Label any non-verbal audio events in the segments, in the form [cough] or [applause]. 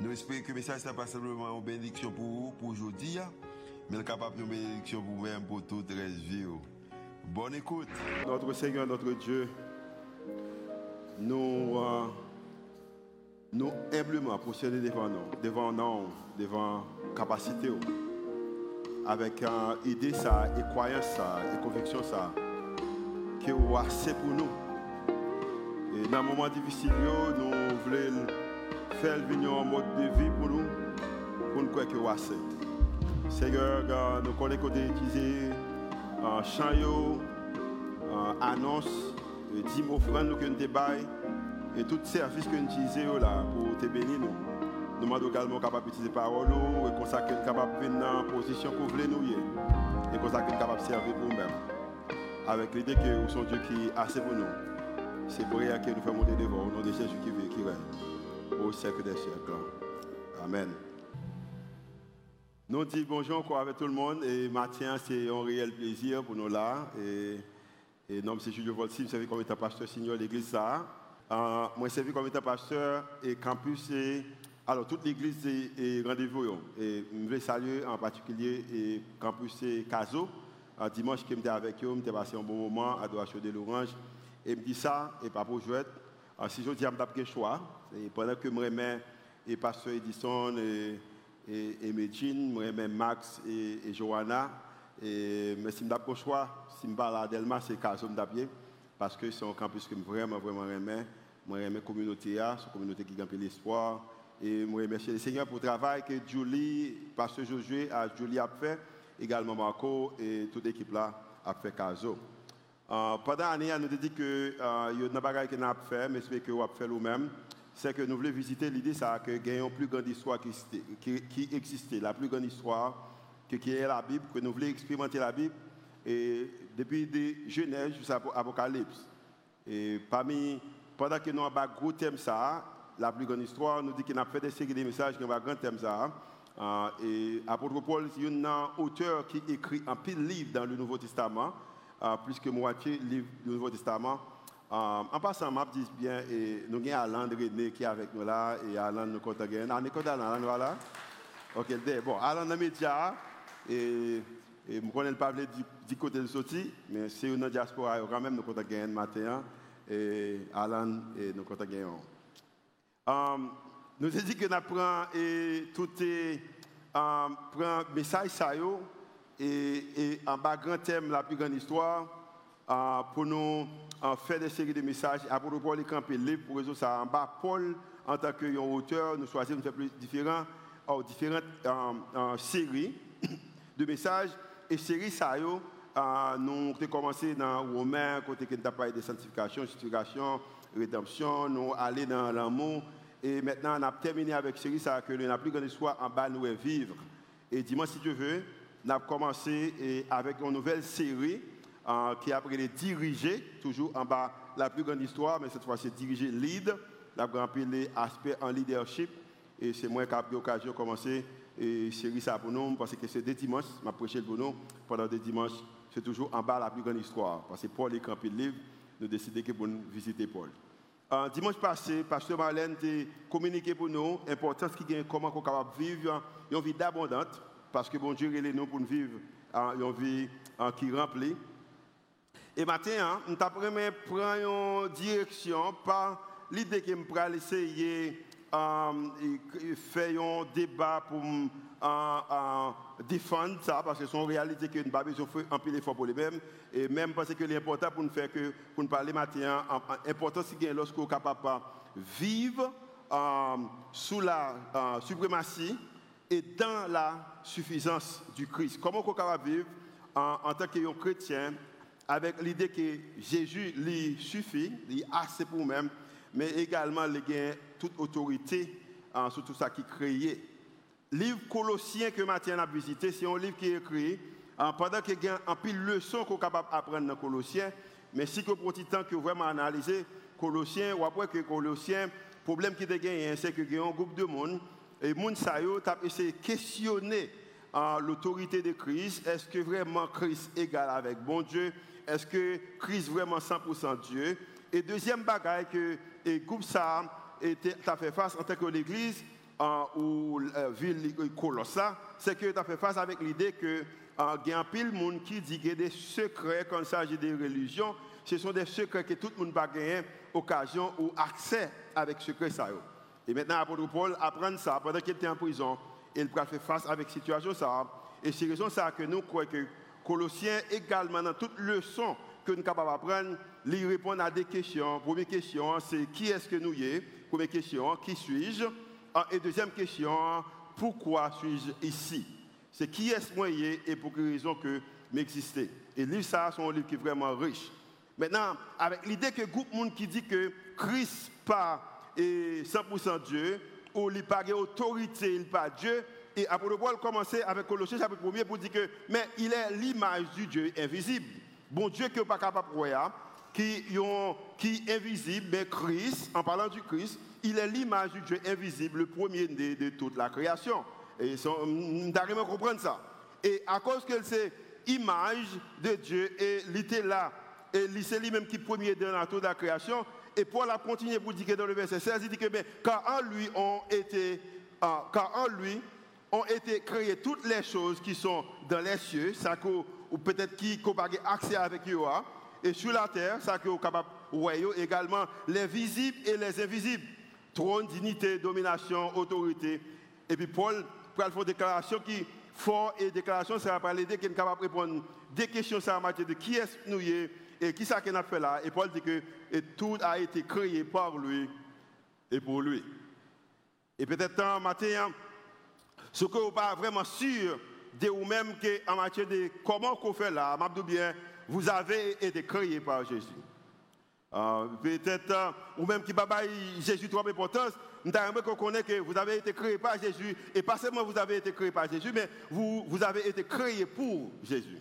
Nous espérons que le message n'est pas simplement une bénédiction pour vous, pour aujourd'hui, mais capable de bénédiction pour vous-même, pour toute la vie. Bonne écoute. Notre Seigneur, notre Dieu, nous, euh, nous humblement devant nous, devant nous, devant capacité, avec une euh, idée ça, croyance ça, et conviction ça, que vous assez pour nous. Et dans un moment difficile, nous voulons faire venir en mode de vie pour nous, pour nous croire que vous assez. Seigneur, nous connaissons qu'on utiliser un chant, annonce, dix offrandes que nous débaillons et tout service que nous utilisons là pour te bénir nous. Nous sommes également capables d'utiliser parole et nous capables de venir dans la position vous voulez nous et nous capables de servir pour nous-mêmes. Avec l'idée que nous sommes Dieu qui est assez pour nous. C'est pour que nous faisons monter devant au nom de Jésus qui vit qui règne au siècle des siècles. Amen. Nous disons bonjour encore avec tout le monde et matin c'est un réel plaisir pour nous là. Et, et nom c'est Julio Volsi, je suis comme étant pasteur senior de l'église ça. Euh, moi je suis comme étant pasteur et campus et alors toute l'église est, rendez-vous et je veux saluer en particulier et campus et Caso. Un dimanche que j'étais avec eux, j'ai passé un bon moment à Adoration de l'Orange et me dit ça et pas pour jouer. Si je dis me choix et pendant que je remets et pasteur Edison et et, et Medjin, Max et, Johanna. Et, mais si je n'ai choix, si je parle à Delma, c'est Kazom parce que c'est un campus que je vraiment, vraiment aimé. Moi, j'aime la communauté, c'est communauté qui gagne l'espoir. Et moi, remercie le Seigneur pour le travail que Julie, Pasteur Josué, Julie a fait, également Marco et toute l'équipe là a fait Kazo. Euh, pendant l'année, nous dit que euh, il y a des choses qu'on a fait, mais que vous avez fait vous-même c'est que nous voulons visiter l'idée ça que gagnons plus grande histoire qui, qui, existait, la plus grande histoire qui est la Bible, que nous voulons expérimenter la Bible et depuis de Genèse jusqu'à Apocalypse. Et parmi, pendant que nous avons un gros thème ça, la plus grande histoire, nous dit qu'on a fait des séries de messages qui ont un grand thème ça. Euh, et apôtre Paul, c'est un auteur qui écrit un pile livre dans le Nouveau Testament, plus que moitié livre du Nouveau Testament. Euh, en passant, je dis bien, et nous avons Alain René qui est avec nous là, et Alain nous compte gagner. Ah, nous Alain, voilà. Ok, bon, Alain dans les médias, et, je connais pas du, côté de sortie, mais c'est une diaspora, quand même, nous compte gagner matin, et Alain, et nous compte. Um, nous avons dit que nous prenons et tout est, um, prend message ça et, en bas grand thème, la plus grande histoire, uh, pour nous fait des séries de messages à propos de camper libre pour résoudre ça en bas. Paul, en tant qu'auteur, nous choisissons de faire différents, oh, différentes euh, séries de messages. Et séries, ça, euh, nous avons commencé dans Romains, côté qui nous parlé de sanctification, justification, rédemption, nous allons dans l'amour. Et maintenant, on a terminé avec série, ça, que n'avons plus grande histoire en bas, nous vivre. Et dis-moi si tu veux, nous avons commencé avec une nouvelle série qui a appris les diriger, toujours en bas la plus grande histoire, mais cette fois c'est diriger lead, la grande les aspects en leadership. Et c'est moi qui ai l'occasion de commencer et série ça pour nous, parce que c'est des dimanches, m'a prêché pour nous, pendant des dimanches, c'est toujours en bas la plus grande histoire. Parce que Paul est campé le livre, nous décidons que pour nous visiter Paul. Euh, dimanche passé, Pasteur Marlène a communiqué pour nous l'importance qui gagne comment on est de vivre une vie d'abondante, parce que bon Dieu est nous pour vivre une vie qui remplit. Et maintenant, nous avons une direction par l'idée que nous essayer de faire un débat pour défendre ça, parce que c'est une réalité que nous avons besoin de faire un peu d'effort pour les mêmes. Et même parce que l'important pour nous faire que, pour nous parler maintenant, l'important c'est que lorsque nous sommes capables de vivre sous la suprématie et dans la suffisance du Christ. Comment capables de vivre en tant que chrétien avec l'idée que Jésus lui suffit, il assez pour nous-mêmes, mais également il a toute autorité sur tout ça qui est créé. livre Colossiens que Mathieu a visité, c'est un livre qui est écrit pendant qu'il y a un pile de leçons qu'on est capable d'apprendre dans Colossiens. Mais si que pour temps que vraiment analyser Colossiens, ou après que Colossiens, le problème qui est gagné, c'est qu'il y a un groupe de monde, et monde ça yo essayé de questionner uh, l'autorité de Christ. Est-ce que vraiment Christ est égal avec bon Dieu? Est-ce que Christ vraiment 100% Dieu? Et deuxième bagaille que le groupe ça a fait face en tant que l'Église, ou la ville Colossa, c'est que tu as fait face avec l'idée que il y a un pile monde qui dit qu'il y a des secrets quand il s'agit des religions. Ce sont des secrets que tout le monde va gagner occasion ou accès avec secret ça. Et maintenant, l'apôtre Paul apprend ça pendant qu'il était en prison. Il va faire face avec cette situation ça. Et c'est raison ça que nous croyons que Colossiens également dans toute leçon que nous sommes capables d'apprendre, il répond à des questions. Première question, c'est qui est-ce que nous est Première question, qui suis-je? Ah, Et deuxième question, pourquoi suis-je ici? C'est qui est-ce moi et pour quelle raison que m'exister Et livre ça, c'est un livre qui est vraiment riche. Maintenant, avec l'idée que groupe monde qui dit que Christ pas est 100% Dieu, ou il pas autorité, il pas Dieu, et après Paul commencer avec Colossiens chapitre 1 pour dire que mais il est l'image du Dieu invisible. Bon Dieu qui n'est pas capable de voir, qui, qui est invisible, mais Christ, en parlant du Christ, il est l'image du Dieu invisible, le premier de, toute la création. Et on doit comprendre ça. Et à cause que c'est image de Dieu, et il était là, et c'est lui-même qui est premier dans toute la création, et Paul a continué pour dire que dans le verset 16, il dit que car en lui ont été, ah, car en lui ont été créées toutes les choses qui sont dans les cieux, ça ou peut-être qui ont accès avec eux, hein. et sur la terre, ça que capable également les visibles et les invisibles trône, dignité, domination, autorité. Et puis Paul faire une déclaration qui fort et déclaration, ça va parler de qui est capable de répondre des questions sur la matière de qui est-ce nous et qui ça qu'on a fait là? Et Paul dit que tout a été créé par lui et pour lui. Et peut-être en matin, ce que vous pas vraiment sûr de vous-même en matière de comment on fait là, bien, vous avez été créé par Jésus. Euh, peut-être, euh, ou même qui baba Jésus trop importance, nous avons qu'on connaît que vous avez été créé par Jésus, et pas seulement vous avez été créé par Jésus, mais vous, vous avez été créé pour Jésus.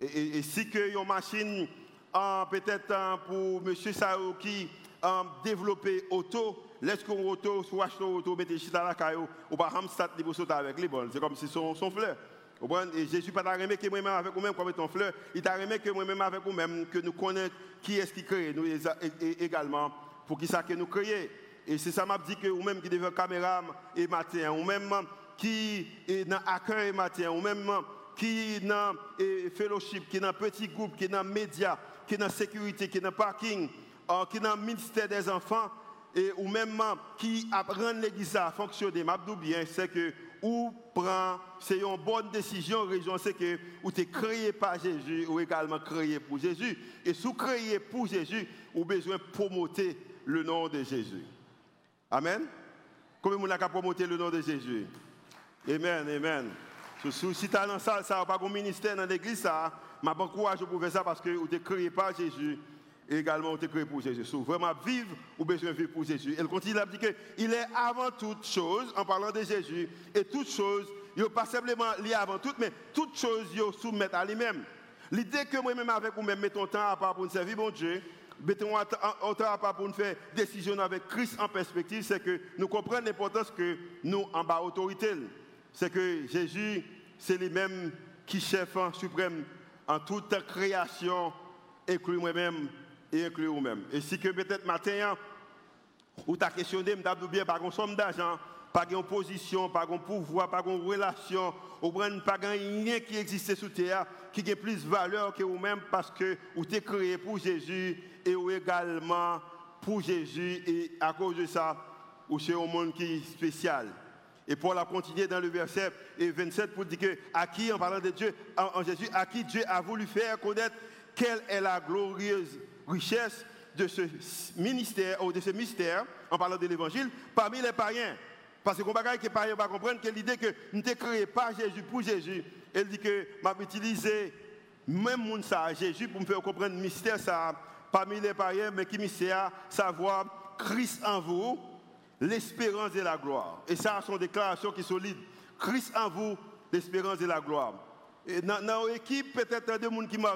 Et, si que une machine, euh, peut-être pour M. Sao qui a développé auto, laisse qu'on auto, soit acheter auto, mettez dans la caillou, ou pas hamstat, pour sauter avec les bonnes. C'est comme si son, son fleur. Et Jésus pas aimé que moi-même avec vous-même comme ton fleur, il t'a aimé que moi-même avec vous-même, que nous connaissons qui est-ce qui crée, nous également, pour qui ça que nous créons. Et c'est ça m'a dit que vous-même qui devient caméra et matin, ou même qui est dans accueil et matin, ou même qui est dans fellowship, qui est dans petit groupe, qui est dans médias, qui est dans sécurité, qui est dans parking, euh, qui est dans ministère des enfants, et ou même qui apprend l'église à fonctionner. M'a bien, c'est que ou prend, c'est une bonne décision, raison c'est que ou tu es créé par Jésus ou également créé pour Jésus. Et sous créé pour Jésus, ou besoin de promoter le nom de Jésus. Amen? Comment on a promoter le nom de Jésus? Amen, amen. Si tu as dans ça, ça pas un ministère dans l'église, ça, m'a bon courage pour faire ça parce que tu es créé par Jésus et également tu es créé pour Jésus. Vraiment vivre ou besoin de vivre pour Jésus. Elle continue à dire qu'il est avant toute chose, en parlant de Jésus, et toute chose, il pas simplement lié avant tout, mais toute chose, il soumettre à lui-même. L'idée que moi-même avec vous-même mettons temps à part pour nous servir mon Dieu, mettons temps à part pour nous faire décision avec Christ en perspective, c'est que nous comprenons l'importance que nous en bas autorité. C'est que Jésus, c'est lui-même qui chef suprême en toute création, inclus moi-même et inclure vous-même. Et si que peut-être matin, ou tu as questionné, je bien, pas une somme d'argent, pas une position, pas un pouvoir, pas une relation, ou pas rien qui existe sur terre qui a plus de valeur que vous-même parce que vous êtes créé pour Jésus et ou également pour Jésus et à cause de ça, vous êtes un monde qui est spécial. Et Paul a continué dans le verset 27 pour dire que à qui, en parlant de Dieu, en Jésus, à qui Dieu a voulu faire connaître quelle est la glorieuse richesse de ce ministère ou de ce mystère, en parlant de l'évangile, parmi les païens. Parce que les que païens va comprendre que l'idée que nous sommes créés par Jésus pour Jésus, elle dit que m'a utilisé même monde ça Jésus pour me faire comprendre le mystère ça parmi les païens, mais qui mystère savoir Christ en vous, l'espérance et la gloire. Et ça, sont déclarations qui sont solides. Christ en vous, l'espérance et la gloire. Et dans l'équipe, peut-être deux personnes qui sont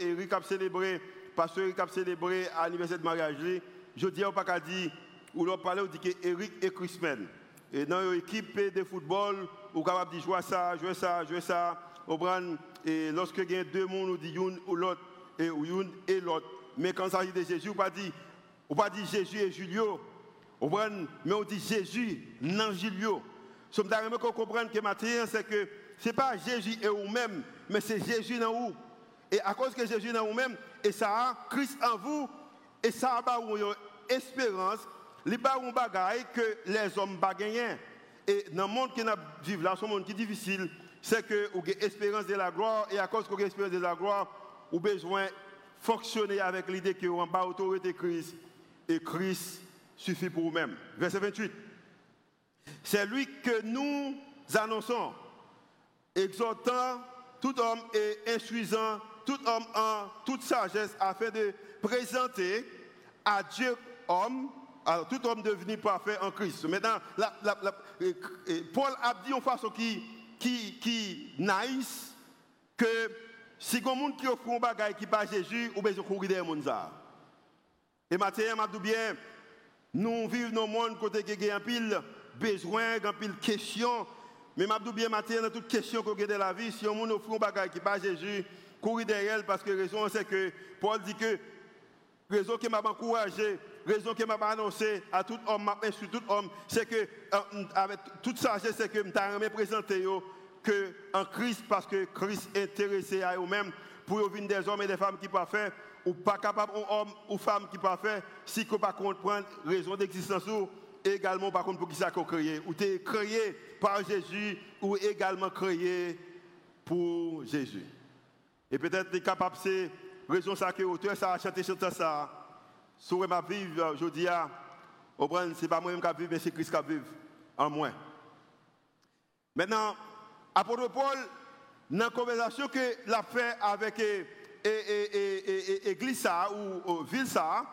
Eric a célébré, pasteur Eric a célébré l'anniversaire de mariage. Je dis, on pas qu'à dire, ou l'on parle, on dit que Eric et Christman. Et dans l'équipe de football, on est capable de jouer ça, jouer ça, jouer ça. Et lorsque il y a deux personnes, on dit une ou l'autre, et une et l'autre. Mais quand il s'agit de Jésus, on ne dire, pas dit Jésus et Julio. Mais on dit Jésus, non Julio. Ce que je comprendre que matin, c'est que ce n'est pas Jésus et vous-même, mais c'est Jésus dans vous. Et à cause que Jésus dans vous-même, et ça a Christ en vous, et ça a une espérance, il n'y a pas bagaille que les hommes gagner. Et dans le monde qui vivons là, ce monde qui est difficile, c'est que vous avez espérance de la gloire, et à cause que vous avez de la gloire, vous avez besoin de fonctionner avec l'idée que vous avez autorité Christ, et Christ suffit pour vous-même. Verset 28. C'est lui que nous annonçons, exhortant tout homme et instruisant tout homme en toute sagesse afin de présenter à Dieu homme, alors tout homme devenu parfait en Christ. Maintenant, Paul a dit en façon qui, qui, qui que si quelqu'un qui offre un bagage qui pas Jésus, ou bien courir derrière mon Et maintenant, je bien, nous vivons dans un monde côté qui a un pile besoin, un pile question. Mais je bien matin dans toute question qu'on a de la vie, si on offre un bagage qui Jésus, courir derrière parce que raison c'est que Paul dit que raison qui m'a encouragé, raison qui m'a annoncé à tout homme, m'a instruit tout homme, c'est que euh, avec toute sagesse c'est que je présenté que en Christ parce que Christ est intéressé à eux-mêmes pour venir des hommes et des femmes qui parfaits ou pas capable un homme ou femme qui parfait si qu'on pas comprendre raison d'existence ou également par contre pour qui ça qu'on créé ou tu créé par Jésus ou également créé pour Jésus. Et peut-être tu es capable c'est raison ça que auteur ça a chanté chanté ça sur ma vie aujourd'hui c'est pas moi-même qui vivre mais c'est Christ qui vivre en moi. Maintenant apôtre Paul dans la conversation que l'a fait avec l'église ou ville ça,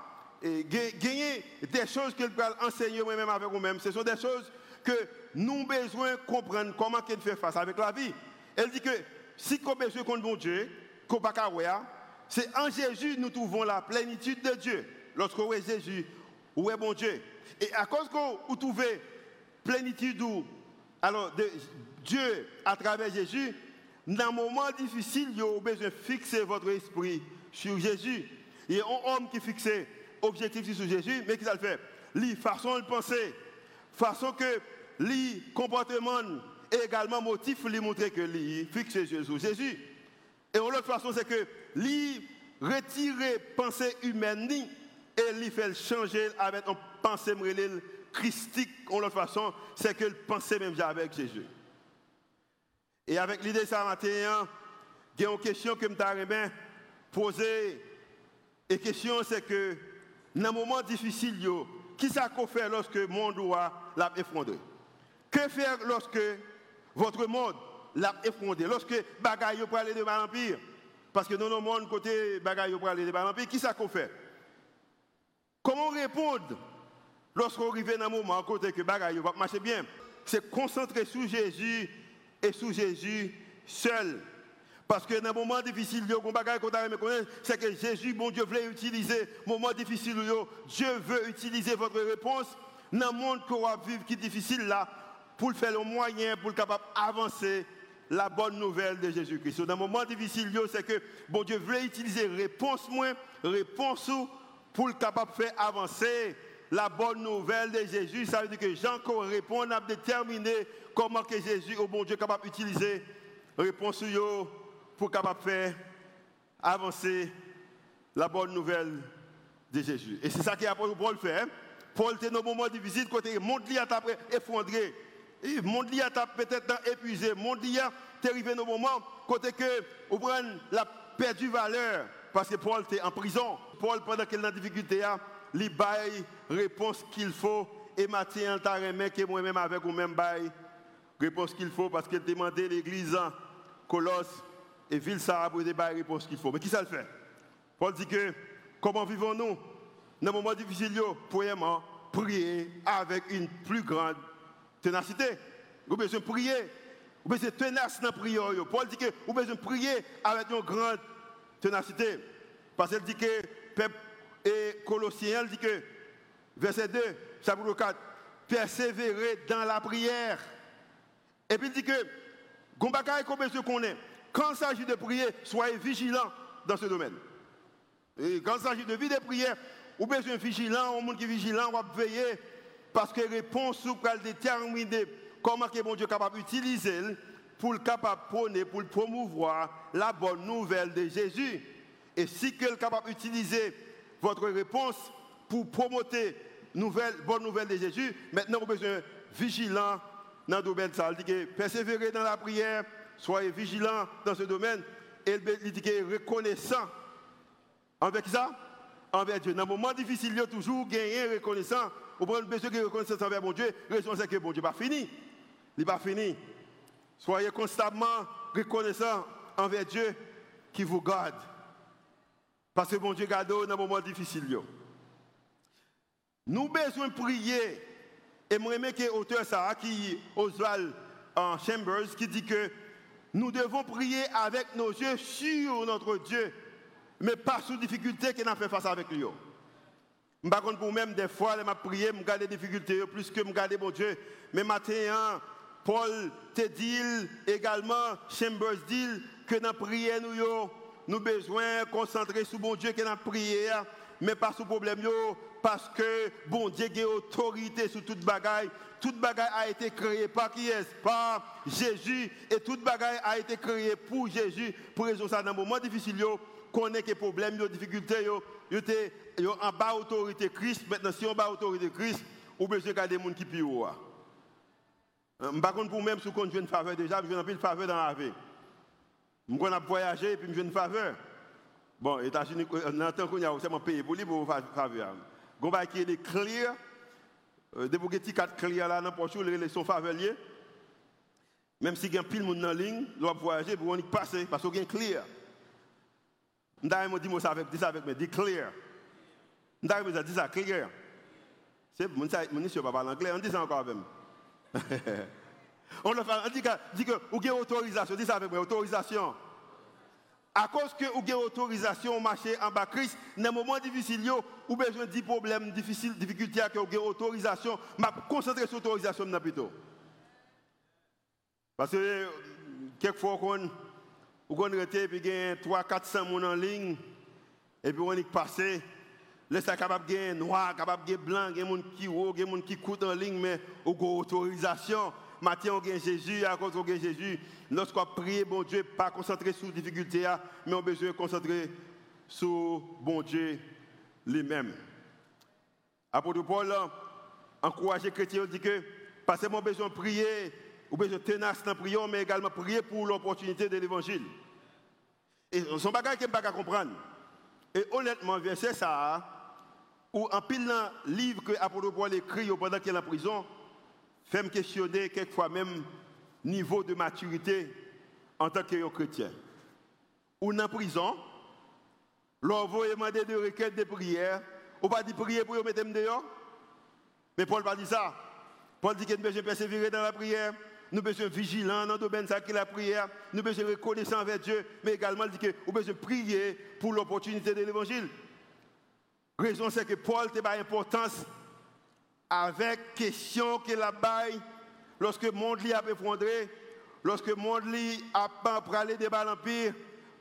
gagner des choses qu'il peut enseigner moi-même avec vous-même. Ce sont des choses que nous avons besoin de comprendre comment il fait face avec la vie. Elle dit que si avons besoin de bon Dieu, c'est en Jésus nous trouvons la plénitude de Dieu. Lorsqu'on est Jésus, où est bon Dieu. Et à cause que vous trouvez plénitude alors, de Dieu à travers Jésus, dans un moment difficile, vous avez besoin de fixer votre esprit sur Jésus. Il y a un homme qui fixe objectif sur Jésus, mais qui ça le fait Lui, façon de penser, façon que lui, comportement et également motif, lui montrer que lui fixe sur Jésus. Et l'autre façon, c'est que lui retirer pensée humaine et lui faire changer avec une pensée christique. En l'autre façon, c'est que pensait même avec Jésus. Et avec l'idée de ça matin, il y a une question que je me poser. Et la question, c'est que dans un moment difficile, qui ça qu'on fait lorsque le monde l'a effondré? Que faire lorsque votre monde l'a effondré? Lorsque bagaille pour aller de mal en pire Parce que dans le monde, côté bagaille pour aller de mal en pire, qui ça qu'on fait? Comment répondre lorsqu'on arrive dans un moment côté que bagaille va marcher bien? C'est concentrer sur Jésus et sous Jésus seul. Parce que dans un moment difficile, c'est que Jésus, bon Dieu, voulait utiliser, moment difficile, Dieu veut utiliser votre réponse dans le monde qu'on va vivre qui est difficile là, pour faire le moyen, pour capable avancer la bonne nouvelle de Jésus-Christ. Dans un moment difficile, c'est que bon Dieu voulait utiliser réponse moins, réponse pour capable faire avancer la bonne nouvelle de Jésus. Ça veut dire que Jean qu'on répond, a déterminé comment que Jésus, au bon Dieu, est capable d'utiliser réponse pour capable faire avancer la bonne nouvelle de Jésus. Et c'est ça que Paul fait. Hein. Paul était dans moment difficile, côté le monde a effondré. Le monde a peut-être épuisé. Le monde est arrivé dans un moment côté que vous la perdu valeur parce que Paul était en prison. Paul, pendant qu'il est en difficulté, il bail réponse qu'il faut et Matthieu, il que moi-même avec vous-même bail réponse qu'il faut parce qu'il demandait l'église Colosse et ville ça pour des réponse qu'il faut. Mais qui ça le fait? Paul dit que comment vivons-nous? Dans un moment difficile, premièrement, prier avec une plus grande ténacité. Vous besoin de prier. Vous besoin de tenace dans la prière. Paul dit que vous besoin de prier avec une grande ténacité. Parce qu'il dit que, et Colossiens, dit que, verset 2, chapitre 4, persévérer dans la prière. Et puis il dit que, qu'on besoin qu'on est, quand il s'agit de prier, soyez vigilants dans ce domaine. Et quand il s'agit de vie de prière, vous besoin vigilant, au monde qui est vigilant, on va veiller, parce que réponse vous déterminer comment que bon Dieu est capable d'utiliser pour le pour promouvoir la bonne nouvelle de Jésus. Et si que est capable d'utiliser votre réponse pour promouvoir nouvelle, bonne nouvelle de Jésus, maintenant vous besoin vigilant dans le domaine persévérer dans la prière, soyez vigilants dans ce domaine. Et il dit reconnaissant avec ça, envers Dieu. Dans un moment difficile, il y a toujours gagné reconnaissant. Vous prenez besoin de reconnaissance envers mon Dieu. Raison c'est que bon Dieu n'est pas fini. Il n'est pas fini. Soyez constamment reconnaissant envers Dieu qui vous garde. Parce que bon Dieu garde dans un moment difficile. Nous besoin de prier. Et moi, que l'auteur ça, qui Oswald en Chambers, qui dit que nous devons prier avec nos yeux sur notre Dieu mais pas sous difficulté qu'il a fait face avec lui. Par contre, pour même, des fois, je prié, je garde des difficultés plus que je garde mon Dieu. Mais maintenant, Paul te dit également, Chambers dit que dans la prière, nous avons besoin de concentrer sur bon Dieu qui est la prière, mais pas sur problème, parce que bon Dieu a autorité sur toute bagaille. Toute bagaille a été créée par qui est Par Jésus. Et toute bagaille a été créée pour Jésus. Pour résoudre ça dans un moment difficile, connaît que problèmes, les difficultés, yo yo en bas autorité Christ. Maintenant, si on bas autorité Christ, on besoin de les gens qui pire. Par contre, pour même, si on a une faveur déjà, je une faveur dans la vie. Je vais voyager et puis je une faveur. Bon, les États-Unis, dans le a, mon pays pour lui pour faveur. On va qui est des clear. Depuis que petit quatre clear là, n'importe où, les sont faveur Même si il y a pile de monde dans la ligne, on va voyager pour on y passer parce qu'il y a clear. Ndaye me dit ça avec, dis ça avec moi, dis clear. Ndaye me dit ça clear. C'est mon mon pas anglais, on dit ça encore avec. On le fait, on dit que dit que vous avez autorisation, dis ça avec autorisation. À cause que vous avez autorisation marcher en bas Christ, dans un moment difficile, vous avez besoin de problèmes difficiles, difficultés que vous avez autorisation, mais concentrer sur l'autorisation plutôt. Parce que quelquefois, vous connaissez, puis il y a 300-400 personnes en ligne, et puis on est passé. Là, c'est capable de noir, capable de blanc, des gens qui haut, des gens qui coûtent en ligne, mais vous avez autorisation. Maintenant, on a Jésus, à cause de Jésus. Lorsqu'on prie, bon Dieu, pas concentrer sur les difficultés, mais on a besoin de concentrer sur bon Dieu lui-même. Apôtre Paul encourage les chrétiens, dit que, parce que besoin de prier, ou besoin de tenace dans la prière, mais également prier pour l'opportunité de l'évangile. Et son bagage qui ne pas comprendre. Et honnêtement, verset ça, ou en pile livre que Apollo Paul écrit pendant qu'il est en prison, fait me questionner quelquefois même niveau de maturité en tant que chrétien. Ou en prison, l'on va demander de requêtes de prière, ou pas dire prier pour mettre dehors? Mais Paul pas dit ça. Paul dit qu'il besoin de persévérer dans la prière, nous besoin vigilants dans le domaine de la prière, nous besoin reconnaissant avec Dieu, mais également dit que nous besoin prier pour l'opportunité de l'évangile. Raison c'est que Paul te pas importance avec question qu'il a bail lorsque le monde a effondré, lorsque le monde a pas pralé des balles l'empire,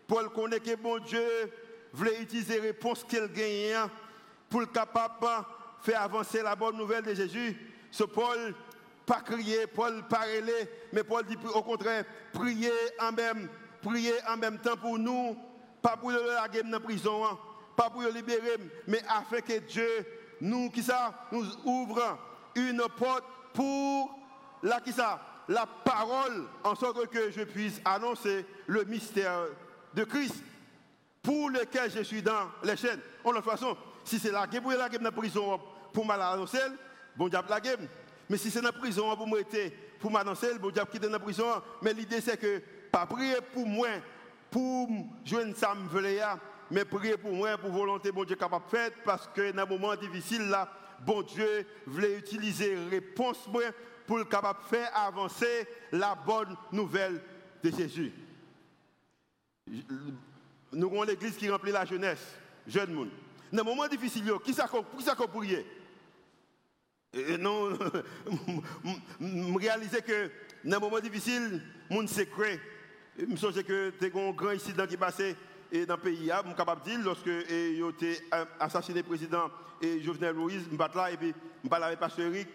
Paul connaît que bon Dieu voulait utiliser la réponse qu'il gagne pour le capable faire avancer la bonne nouvelle de Jésus. Ce Paul pas crier, Paul parler, mais Paul dit au contraire, prier en même, prier en même temps pour nous, pas pour la guerre dans la prison, pas pour le libérer, mais afin que Dieu nous, qui ça, nous ouvre une porte pour la, qui ça, la parole, en sorte que je puisse annoncer le mystère de Christ, pour lequel je suis dans les chaînes. En toute façon, si c'est la guerre pour la guerre dans la prison, pour mal annoncer, bon diable la guerre. Mais si c'est dans la prison pour moi, pour m'annoncer, bon diable qui est dans la prison, mais l'idée c'est que, pas prier pour moi, pour jouer ça me mais prier pour moi, pour volonté, bon Dieu capable de faire, parce que dans un moment difficile là, bon Dieu voulait utiliser réponse pour le faire avancer la bonne nouvelle de Jésus. Nous avons l'église qui remplit la jeunesse, jeune monde. Dans un moment difficile, qui ça qu'on pourrait et non, [laughs] je que dans un moment difficile, le monde secret. Je me que tu un grand incident qui passé dans le pays. Je suis capable de dire, lorsque il a été assassiné le président et Jovenel Moïse, je suis là et puis je parle avec Pasteur Eric.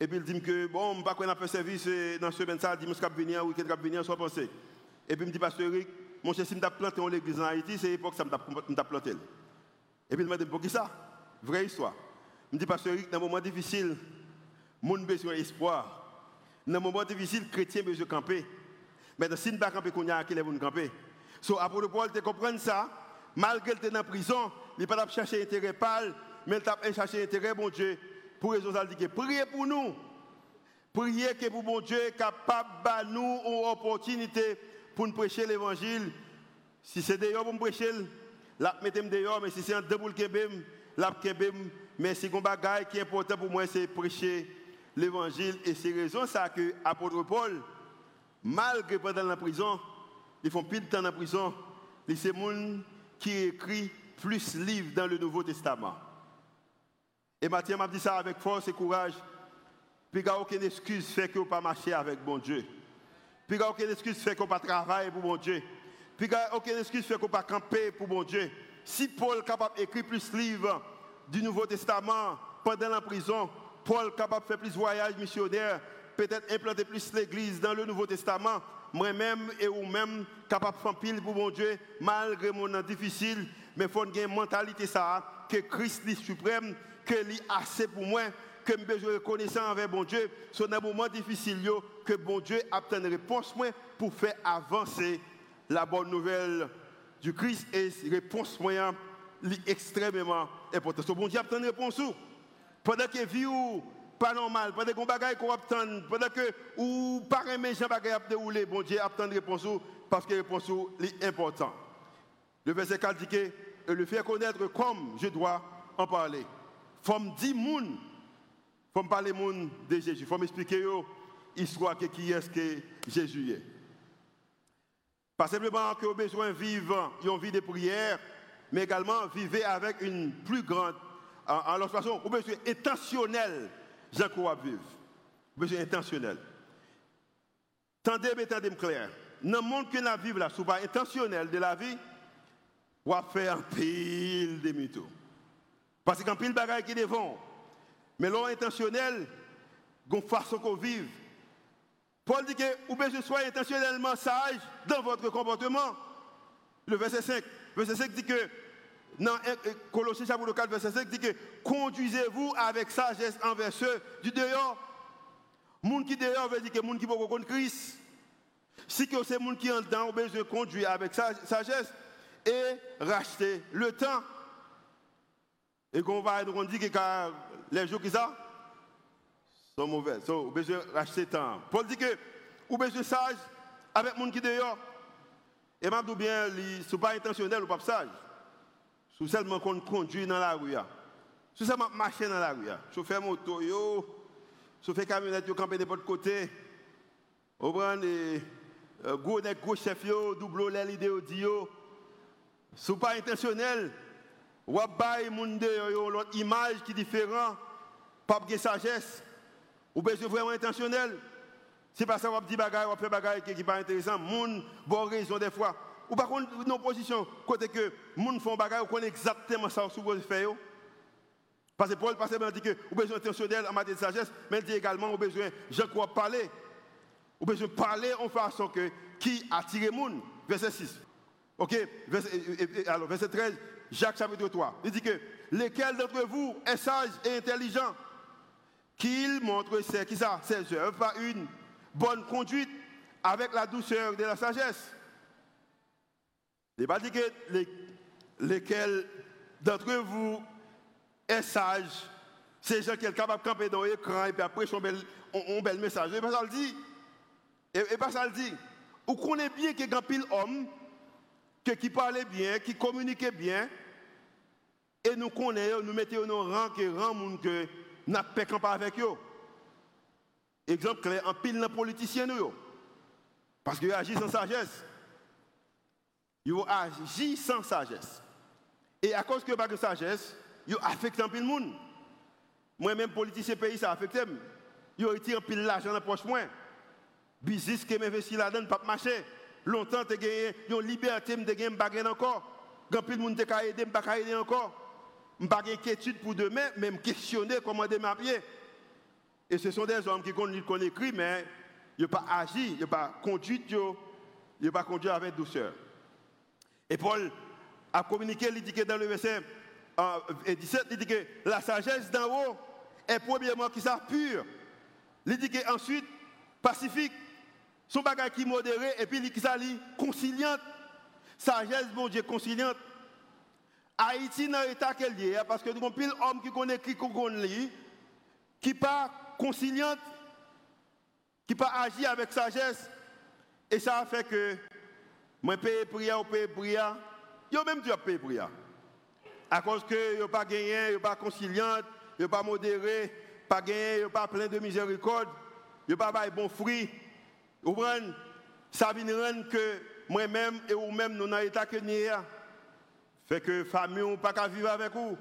Et puis il dit que, bon, je ne sais pas fait service dans ce semaine, il dit que je vais venir, week-end, je vais venir, soit pensé. Et puis il me dit, Pasteur Eric, mon cher, si je planté en l'église en Haïti, c'est l'époque que ça m'a planté. Et puis il m'a dit, pour qui ça? Vraie histoire. Je dis, Pasteur Eric, dans un moment difficile, mon besoin d'espoir. Dans un moment difficile, chrétien besoin de camper. Mais si nous ne camper, qu'on a qui les camper. So, apôtre Paul, tu comprends ça? Malgré qu'il était en prison, il n'a pas cherché intérêt pâle, mais il a cherché intérêt, bon Dieu, pour raison ça dit que priez pour nous. Priez que pour bon Dieu capable de nous une opportunité pour nous prêcher l'évangile. Si c'est dehors pour nous prêcher, la mettez dehors, mais si c'est un double kebem, la mais si un bagage qui est important pour moi, c'est prêcher l'évangile. Et c'est raison ça que l'apôtre Paul, malgré pendant la prison, ils font pile de temps en prison, c'est gens qui écrit plus de livres dans le Nouveau Testament. Et Matthieu m'a dit ça avec force et courage. Puis il n'y a aucune excuse fait que pas marcher avec bon Dieu. Puis il n'y a aucune excuse fait vous pas travailler pour bon Dieu. Puis il n'y a aucune excuse fait vous pas camper pour bon Dieu. Si Paul est capable d'écrire plus de livres du Nouveau Testament pendant la prison, Paul est capable de faire plus de voyages missionnaires, peut-être implanter plus l'église dans le Nouveau Testament, moi-même et vous-même capable de faire pile pour mon Dieu, malgré mon temps difficile, mais il faut avoir une mentalité ça, que Christ est suprême, que est assez pour moi, que je besoin de reconnaissance avec mon Dieu, c'est un moment difficile que bon Dieu a une réponse pour faire avancer la bonne nouvelle du Christ. Et réponse moyen extrêmement importante. Bon Dieu a une réponse pendant que vie pas normal, pendant qu'on bagaille qu'on obtient, pendant que ou pas aimer Jean bagaille a déroulé, bon Dieu a une réponse parce que réponse est importante. Le verset 4 dit que le faire connaître comme je dois en parler. Faut me dire moun, faut me parler moun de Jésus, faut m'expliquer l'histoire que qui est-ce que Jésus est. Pas simplement que vous besoin de vivre une vie de prière, mais également vivre avec une plus grande, en, façon, vous besoin intentionnel Jean crois vivre. Besoin intentionnel. Tendez, mais tendez clair. Dans le monde que nous vivons là, ce pas intentionnel de la vie, on va faire pile de mythos. Parce qu'un pile de bagages qui devant. Mais l'on intentionnel, une façon qu'on vive. Paul dit que vous besoin soyez intentionnellement sage dans votre comportement. Le verset 5. Le verset 5 dit que dans Colossiens chapitre 4, verset 5, dit que conduisez-vous avec sagesse envers ceux du dehors. Moun qui dehors veut dire que moun qui peut connaître Christ. Si que c'est moun qui en dedans, besoin de conduire avec sagesse et racheter le temps. Et qu'on va nous dit que les jours qui sont mauvais. So, besoin de racheter le temps. Paul dit que on besoin sage avec moun qui dehors. Et m'a bien, ce n'est pas intentionnel ou pas sage. Si seulement qu'on conduit dans la rue. Si seulement marcher dans la rue. Chauffeur moto, yo. Chauffeur camionnette, yo camper de l'autre côté. Vous prenez euh, gros nèg gros chef yo, double l'idée dit yo. Ce pas intentionnel. De yo l'autre image qui est différent. Pas de sagesse. Ou besoin vraiment intentionnel. Pas ça qu'on dit bagaille, on fait bagaille qui n'est pas intéressant. Moun bon raison des fois ou par contre, une position, côté que les gens font bagarre, on connaît exactement ça ce faites. Parce que Paul, que dit que vous besoin intentionnel en matière de sagesse, mais il dit également, vous besoin, je crois, parler. Vous besoin parler en façon que, qui attire les gens. Verset 6. Ok? Alors, verset 13, Jacques chapitre 3. Il dit que, lesquels d'entre vous est sage et intelligent? Qu'il montre ses, qui ça, ses œuvres par une bonne conduite avec la douceur de la sagesse. Il pas dit que les, lesquels d'entre vous est sage, c'est gens qui sont capables de camper dans l'écran et puis après on bel, un bel message. Et pas ça le dit. Et, pas ça le dit. Vous connaissez bien qu'il y a un pile homme qui parle bien, qui communique bien, et nous connaissons, nous mettons nos rangs rang monde que n'a pas avec eux. Exemple clair, en pile dans politiciens. Parce qu'ils agissent sans sagesse. Ils agissent sans sagesse. Et à cause que pas de sagesse, ils affectent un peu le monde. Moi-même, politicien pays, ça affecte. Ils retirent peu l'argent dans la poche. Moi. Business qui m'investit là-dedans, pas marcher. Longtemps, tu gagné une liberté, tu as gagné encore. Quand de monde t'a aidé, pas aider encore. Pas inquiétude pour demain, mais me questionner comment pied. Et ce sont des hommes qui connaissent écrit, mais ils n'ont pas agi, ils n'ont pas conduit, ils n'ont pas conduit avec douceur. Et Paul a communiqué, il dit que dans le verset 17, il dit que la sagesse d'en haut est premièrement qui ça pure. Il dit que ensuite pacifique, son bagage qui modéré, et puis il qui ça conciliante. Sagesse, bon Dieu, conciliante. Haïti dans l'état qu'elle est, parce que nous avons pile homme qui connaît qui connaît, qui pas conciliante, qui pas agir avec sagesse. Et ça a fait que moi paye prière, ou paye prière, yo même Dieu paye prière. À cause que yo pas gagné, yo pas conciliante, yo pas modéré, pas gagné, yo pas plein de miséricorde, yo pas pas bon fruit. Vous comprenez Ça vient que moi-même et vous-même nous dans l'état que nous fait que famille ou pas qu'à vivre avec vous.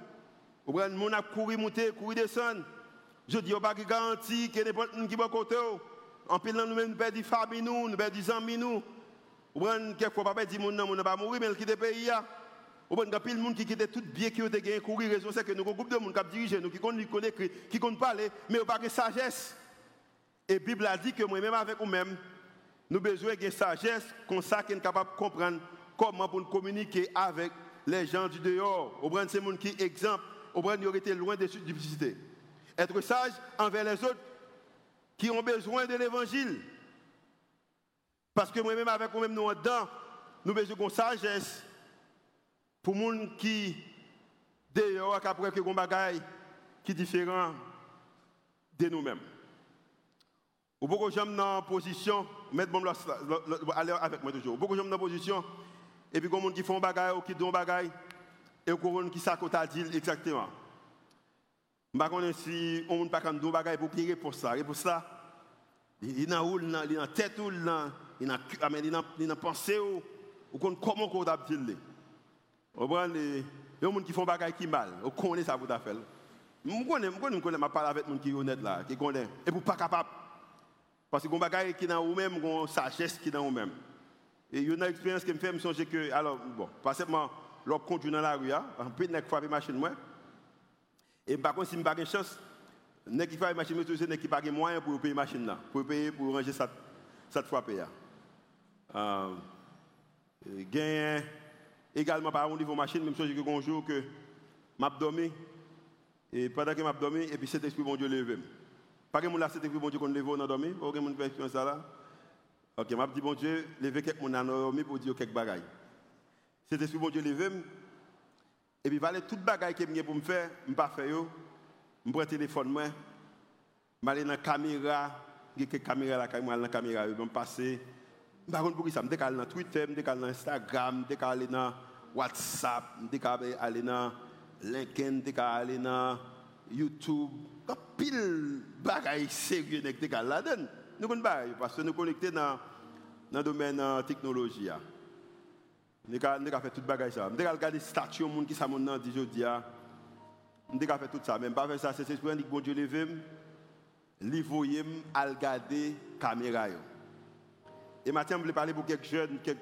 Vous comprenez Mon a couru monter, couru descendre. Je dis, on pas garantie que n'importe qui va côté. En plus, nous même perdons famille, nous, nous perdons amis, nous. Ou bien, quelquefois, pas dire, mon nom, on pas mourir, mais il quitte pays. Ou bien, il y a monde qui quitte tout bien qui ont gagné, courir, raison, c'est que nous avons un groupe de monde qui dirige, nous, qui connaissent, qui connaissent parler, mais on pas de sagesse. Et la Bible a dit que moi-même, avec vous-même, nous avons besoin de sagesse, comme ça, qui est capable de comprendre comment pour communiquer avec les gens du dehors. Ou bien, c'est monde qui exemple. Ou bien, auraient été loin des difficultés. Être sage envers les autres qui ont besoin de l'évangile. Parce que moi-même, avec moi-même, nous dedans, nous besoin de sagesse pour les gens qui, après que des bagaille qui est différent de nous-mêmes. Ou beaucoup de gens dans position, mettre bon aller avec moi toujours. Beaucoup de gens dans position, et puis, gens qui font bagaille ou qui donnent bagaille, et gens qui savent dire exactement. Je ne sais pas si on ne peut pas faire bagaille pour payer pour ça. Pour ça, il a dans la tête, il y a dans pensée, ou comment on doit dire. Vous comprenez? Il y a des gens qui font bagaille qui mal. Vous connaissez ça pour faire. Je connais, je connais, je parle avec gens qui sont honnêtes là, qui connaissent. Et pour pas capable. Parce que les bagaille qui dans vous-même, une sagesse qui dans vous-même. Et il y a une expérience qui me fait me songer que, alors, bon, pas seulement, l'autre conduit dans la rue, un peu de frappe machine, moi. Et par contre, si n'ai pas de chance, n'est qui fait machine, c'est n'est qui pas de moyens pour payer machine là, pour payer pour ranger cette frappe là. Euh, gain également par au niveau machine, même chose que un jour que m'a dormi et pendant que m'a dormi et puis cet esprit bon Dieu levé. Pas que mon là cet esprit bon Dieu qu'on levé dans dormi, pas que mon fait ça là. OK, m'a dit bon Dieu, lever quelques mon dormi pour dire quelques bagailles. Cet esprit bon Dieu levé et puis, valait toute bagaille que j'ai pour me faire, pas faire. Téléphone, je vais aller dans caméra, je vais caméra là, je vais dans caméra, passer. Sais pas pour ça. Je aller dans Twitter, je Instagram, WhatsApp, LinkedIn, je YouTube. Il y pile bagaille sérieux qui sont là-dedans. Nous connaissons parce que nous connectés dans le domaine de la technologie. Je vais faire tout bagage ça. Je vais regarder les statues de qui sont dans je dis Je vais faire tout ça. Même pas ça, c'est bon Dieu regarder caméra Et maintenant, je voulais parler pour quelques jeunes, quelques,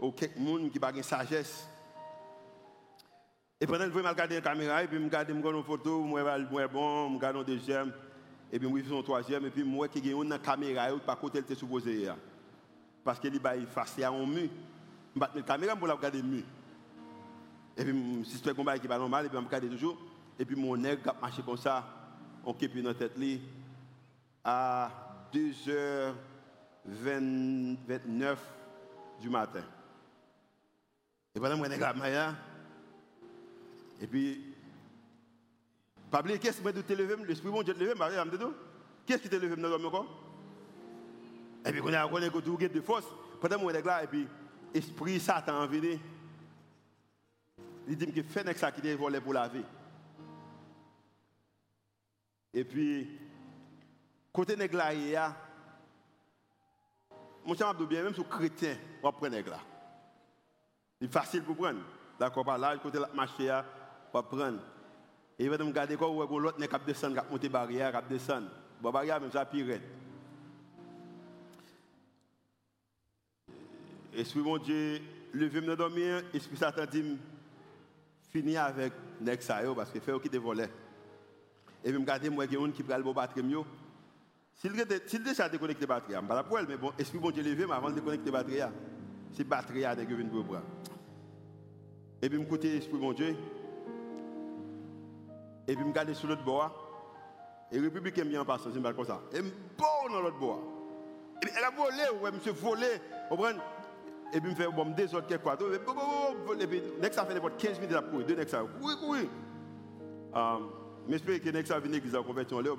ou quelques gens qui n'ont pas sagesse. Et pendant que je vais regarder la caméra, et puis je regarde une photo, je vais bon, je regarde un deuxième, et puis je fais un troisième, et puis je qui une caméra, et pas côté elle était supposé. Parce qu'il est face à un mur je la caméra pour regarder. Et puis, si un combat qui va normal, et puis je regarde toujours. Et puis, mon nègre a marché comme ça, on képi dans la tête à 2h29 du matin. Et pendant que je regarde et puis, pas qu'est-ce qui te levé, l'esprit bon Dieu te levé, Qu'est-ce qui te levé dans Et puis, on a reconnu que de force. Pendant que je et puis, esprit Satan venu. il dit que fait ça qui est volé pour laver. Et puis, côté nèg là, il y a, mon cher bien, même chrétien, on prend nèg là. C'est facile pour prendre. D'accord, par là, côté la marché, on prendre. Et il va me garder quoi, où l'autre barrière. Bon, barrière, même ça, pire. Esprit mon Dieu, levez-moi dormir, Esprit Satan dit, avec Nexayo parce que fait qui des volets. Et puis, regardez, moi, qui prend le mieux. S'il déjà déconnecté la batterie, je ne pas pour elle, mais bon, Esprit mon Dieu levé, mais avant de déconnecter la batterie, c'est la batterie qui est venue pour bras. Et puis, je écoute l'Esprit mon Dieu. Et puis, je regarde sur l'autre bord. Et le République aime bien passer, c'est comme ça. Et je bon dans l'autre puis, elle a volé, ouais, monsieur volé. Et puis, je fais bon, des autres quelque part. Et puis, next ça fait 15 minutes après, deux next ça. Oui, oui. Um, J'espère que next ça vient en là, on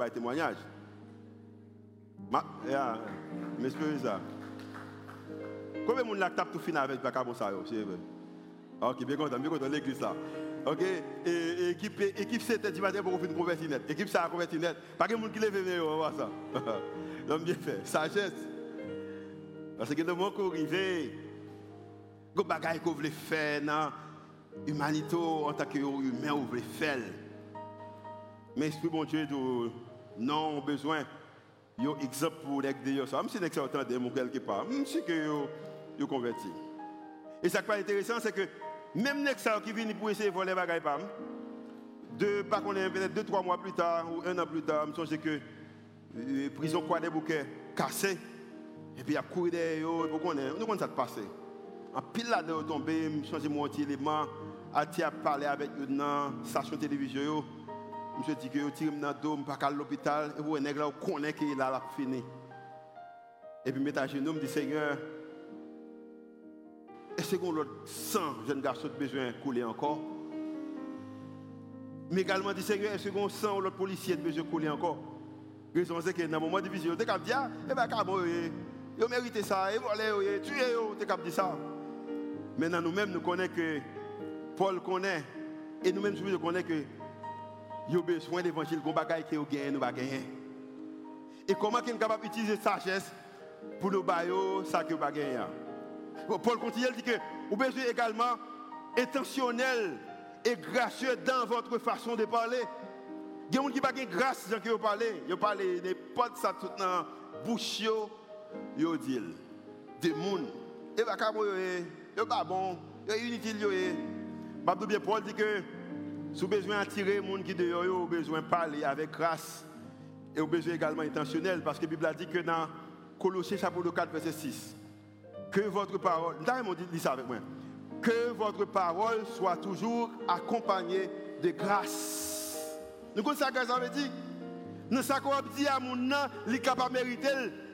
témoignage. Yeah, J'espère ça. Combien de monde là tape tout final avec le bon ça Ok, bien content, bien content l'église là. Ok, et équipe équipe 7 du matin pour faire une conversion net. Net. Pas que monde qui lève mais on va ça. [laughs] L'homme bien fait, sagesse. Parce que le moment qu'on arrive, Go bagay qu'on veut faire dans l'humanité en tant qu'humain, on veut faire. Mais Esprit bon d'un exemple pour les gens. Même si l'exemple est de quelque part, je sais que vous converti. Et ce qui est intéressant, c'est que même les gens qui viennent pour essayer de voler les bagages, de, pas qu'on est peut-être deux, trois mois plus tard ou un an plus tard, je souviens que euh, prison quoi des bouquets cassés, et puis il y a couru derrière, et puis on est, nous, ça se passer. En pile là de tomber, changer mon élément, à parler avec eux la station de télévision. Je dis que je tire dans le dos, je pas à l'hôpital, et vous, qu'il a la fini. Et puis, je à genoux, je dis Seigneur, est-ce que l'autre sang, jeune garçon, a besoin de couler encore? Mais également, dit Seigneur, est-ce que sang, l'autre policier a besoin de couler encore? Raison, c'est que dans le moment de vision, tu as dit, eh bien, ils mérité ça, ils volé, tué, tu as dit ça. Maintenant, nous-mêmes, nous connaissons que Paul connaît, et nous-mêmes, nous connaissons que il y a besoin qu'on bagaille qui gagné, nous gagner. Et comment est capable d'utiliser sagesse pour nous bailler ça que gagner. Paul continue, il dit que vous besoin également intentionnel et gracieux dans votre façon de parler. Il y a des gens qui n'ont pas grâce dans que vous parlez. Vous parlez potes, ça tout dans bouche, vous dites des gens. Et vous pas bon, yo inutile yo. Babdou bien Paul dit que si vous besoin attirer les gens qui dehors, vous besoin parler avec grâce et vous besoin également intentionnel parce que la Bible a dit que dans Colossiens chapitre 4 verset 6 que votre parole, dit ça avec moi. Que votre parole soit toujours accompagnée de grâce. Nous connaissons ça que ça veut dire Nous savons dit à mon nom, il est capable de mériter,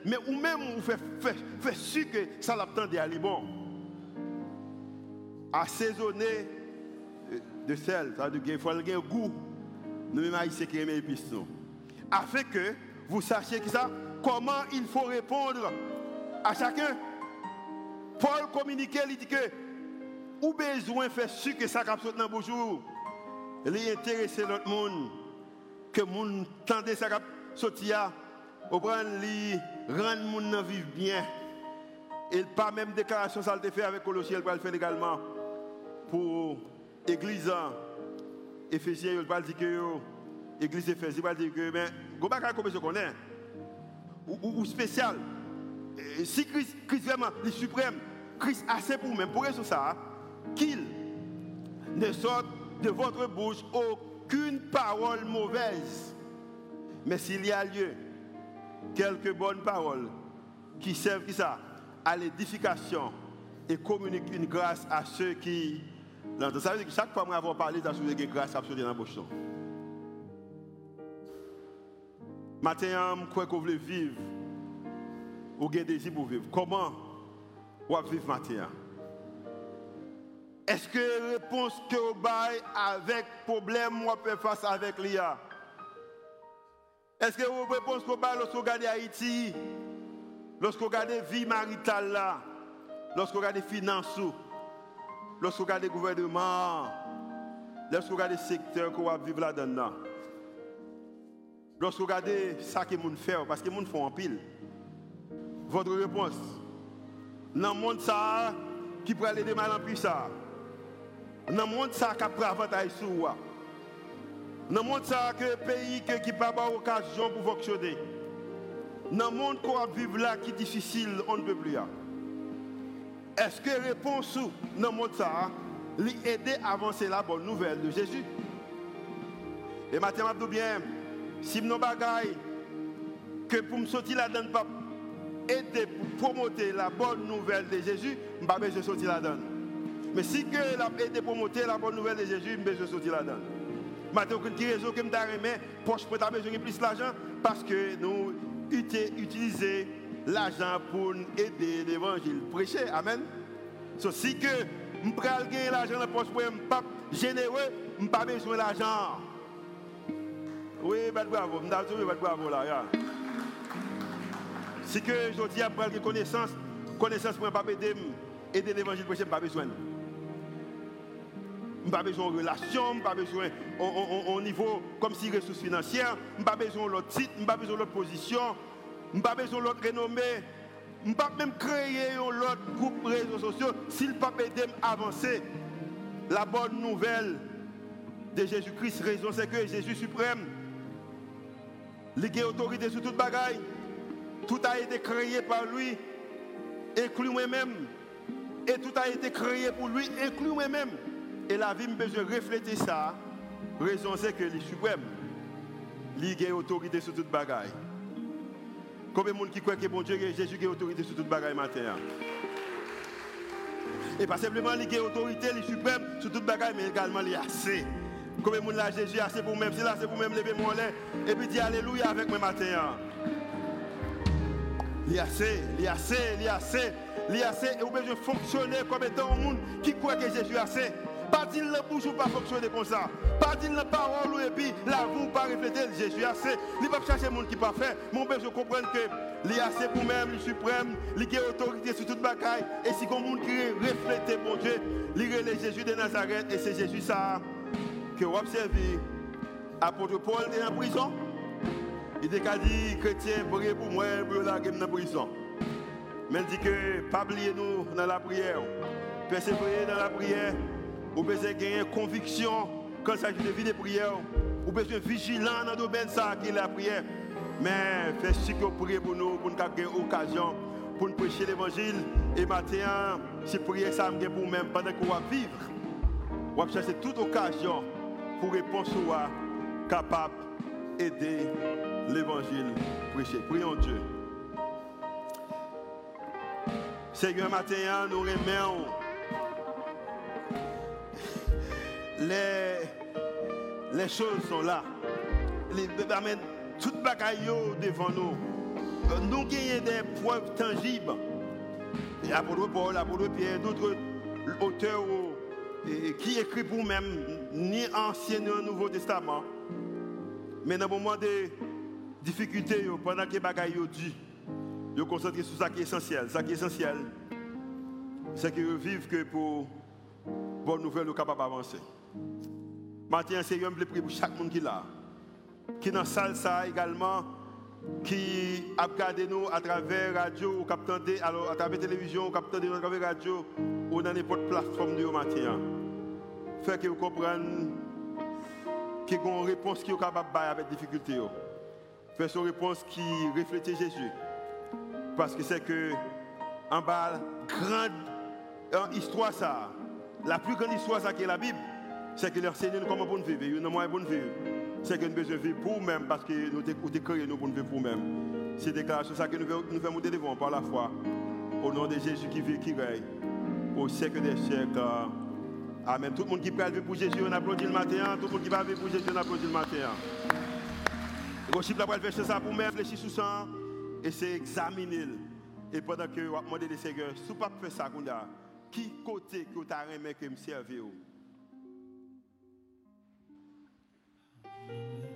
mais ou même vous fait, fait, fait sûr que ça l'attend d'aller bon assaisonné de sel, ça veut dire qu'il faut le goût. Nous-mêmes, haïtiens qui aiment épices. Afin que vous sachiez que ça, comment il faut répondre à chacun. Paul communiquait, il dit que, ou besoin faire ce que ça capte dans bonjour. Il est intéressé l'autre monde, que le monde tende ça cap au prendre li rendre monde vivre bien. Et pas même déclaration ça le fait avec Colossiens, il le faire également pour l'église Éphésiens, il va dire que l'église il va dire que, mais, vous ne comme je connais, ou, spécial. si Christ, Christ vraiment, le suprême, Christ assez pour même, pour raison ça, qu'il ne sorte de votre bouche aucune parole mauvaise. Mais s'il y a lieu, quelques bonnes paroles qui servent qui ça, à l'édification et communiquent une grâce à ceux qui ça veut dire que chaque fois que je vais parlé, ça veut dire grâce absolue dans la bouche. Maintenant, je crois que vous voulez vivre. Vous avez désir pour vivre. Comment vous vivre maintenant Est-ce que la réponse que vous avez avec problème, vous faire face avec l'IA Est-ce que vous réponse que vous avez lorsque vous regardez Haïti, lorsque vous regardez la vie maritale lorsque vous regardez les finances, lorsque vous regardez le gouvernement, lorsque vous regardez le secteur que vous vivez là-dedans, lorsque vous regardez ça que gens font, parce que gens font en pile, votre réponse, dans le monde ça, qui peut aller de mal en plus ça, dans le monde ça qui a avantage sur vous, dans le monde ça que le pays qui n'a pas d'occasion pour fonctionner, dans le monde qu'on vivre là qui est difficile, on ne peut plus. Est-ce que réponse dans le monde ça, aider à avancer la bonne nouvelle de Jésus? Et maintenant, je bien, si nous bagaille que pour me sortir là-dedans, pas aider pour promouvoir la bonne nouvelle de Jésus, je pas besoin sortir là-dedans. Mais si que l'a aidé pour promouvoir la bonne nouvelle de Jésus, je de sortir là-dedans. Maintenant, une raison que je me poche pour besoin de plus d'argent parce que nous utilisons l'argent pour aider l'évangile prêcher. Amen. So, si que je gagner l'argent dans la poche généreux, je n'ai pas besoin d'argent. Oui, bravo, je vais bravo là. Si que je dis après la connaissance, connaissance pour ne pas aider, aider l'évangile, je n'ai pas besoin. Je n'ai pas besoin de relation, je n'ai pas besoin au niveau comme si ressources financières, je n'ai pas besoin de l'autre titre, je n'ai pas besoin de l'autre position, je n'ai pas besoin de l'autre renommée. Je pas même créer un autre groupe de réseaux sociaux s'il pas aider à avancer. La bonne nouvelle de Jésus-Christ, raison c'est que Jésus suprême, il a autorité sur toute bagaille. Tout a été créé par lui, inclus moi-même. Et tout a été créé pour lui, inclus moi-même. Et la vie me besoin refléter ça. Raison c'est que le suprême, il a autorité sur toute bagaille. Combien de monde qui croit que bon Dieu, Jésus a autorité sur toute bagaille matin? Hein? Et pas simplement il a autorité, il suprême sur toute bagaille, mais également il assez. Combien de monde là, Jésus assez pour même, si là c'est pour même lever mon lait et puis dire Alléluia avec moi matin. Hein? Il y a assez, il a assez, il assez, et vous besoin fonctionner comme étant un monde qui croit que Jésus a assez. Pas dire le bouche ou pas fonctionner comme ça. Pas dire la parole et puis la vous pas refléter Jésus assez. Il va chercher monde qui pas fait. Mon besoin comprendre que il assez pour même le suprême, il a autorité sur toute bagaille et si comme monde qui reflète mon Dieu, il est Jésus de Nazareth et c'est Jésus ça que vous observez. Apôtre Paul est en prison. Il a dit chrétien, priez pour moi, pour la dans la prison. Mais il dit que pas oublier nous dans la prière. Persévérer dans la prière vous besoin gagner conviction quand il s'agit de vie de prière. Vous besoin vigilant dans le domaine ça qui est la prière. Mais faites ce que vous priez pour nous, pour nous avoir occasion pour nous prêcher l'évangile. Et maintenant, si prier ça pour même pendant qu'on va vivre, on va chercher toute occasion pour répondre soit capable d'aider l'évangile prêcher. Prions Dieu. Seigneur, maintenant, nous remercions les, choses sont là. Les, toute bagaille devant nous. Euh, nous avons des preuves tangibles. L'apôtre Paul, l'apôtre Pierre, d'autres auteurs qui écrit pour même ni Ancien ni Nouveau Testament. Mais dans le moment de difficultés, pendant que les bagailles dit, ils concentrent sur ce qui est essentiel. Ce qui est essentiel, c'est qu'ils vivent que pour bonne nouvelle, nous capables d'avancer. Maintenant, Seigneur, je prie pour chaque monde qui est là. Qui est dans la salle ça également, qui a regardé nous à travers radio, ou à travers télévision, ou à travers radio, ou dans n'importe plateforme de matin. Fait que vous compreniez qu'il y a une réponse qui est capable de avec difficulté. Fait une réponse qui reflète Jésus. Parce que c'est que en bas, grande histoire ça, la plus grande histoire ça qui est la Bible, c'est que l'enseigner nous comment pour nous vivre. Il y a moyen pour nous vivre. C'est que nous besoin de vivre pour nous-mêmes parce que nous avons créé nous pour nous vivre pour nous-mêmes. C'est déclaration ça que nous nous faisons devant par la foi. Au nom de Jésus qui vit, qui règne, au siècle des siècles. Amen. Tout le monde qui peut vivre pour Jésus, on applaudit le matin. Tout le monde qui va vivre pour Jésus, on applaudit le matin. Gossip la faire ça pour moi, réfléchir sur ça et c'est examiner. Et pendant que vous demandez des Seigneur, si vous ne pas faire ça, qui côté que vous avez aimé que me servir Amen.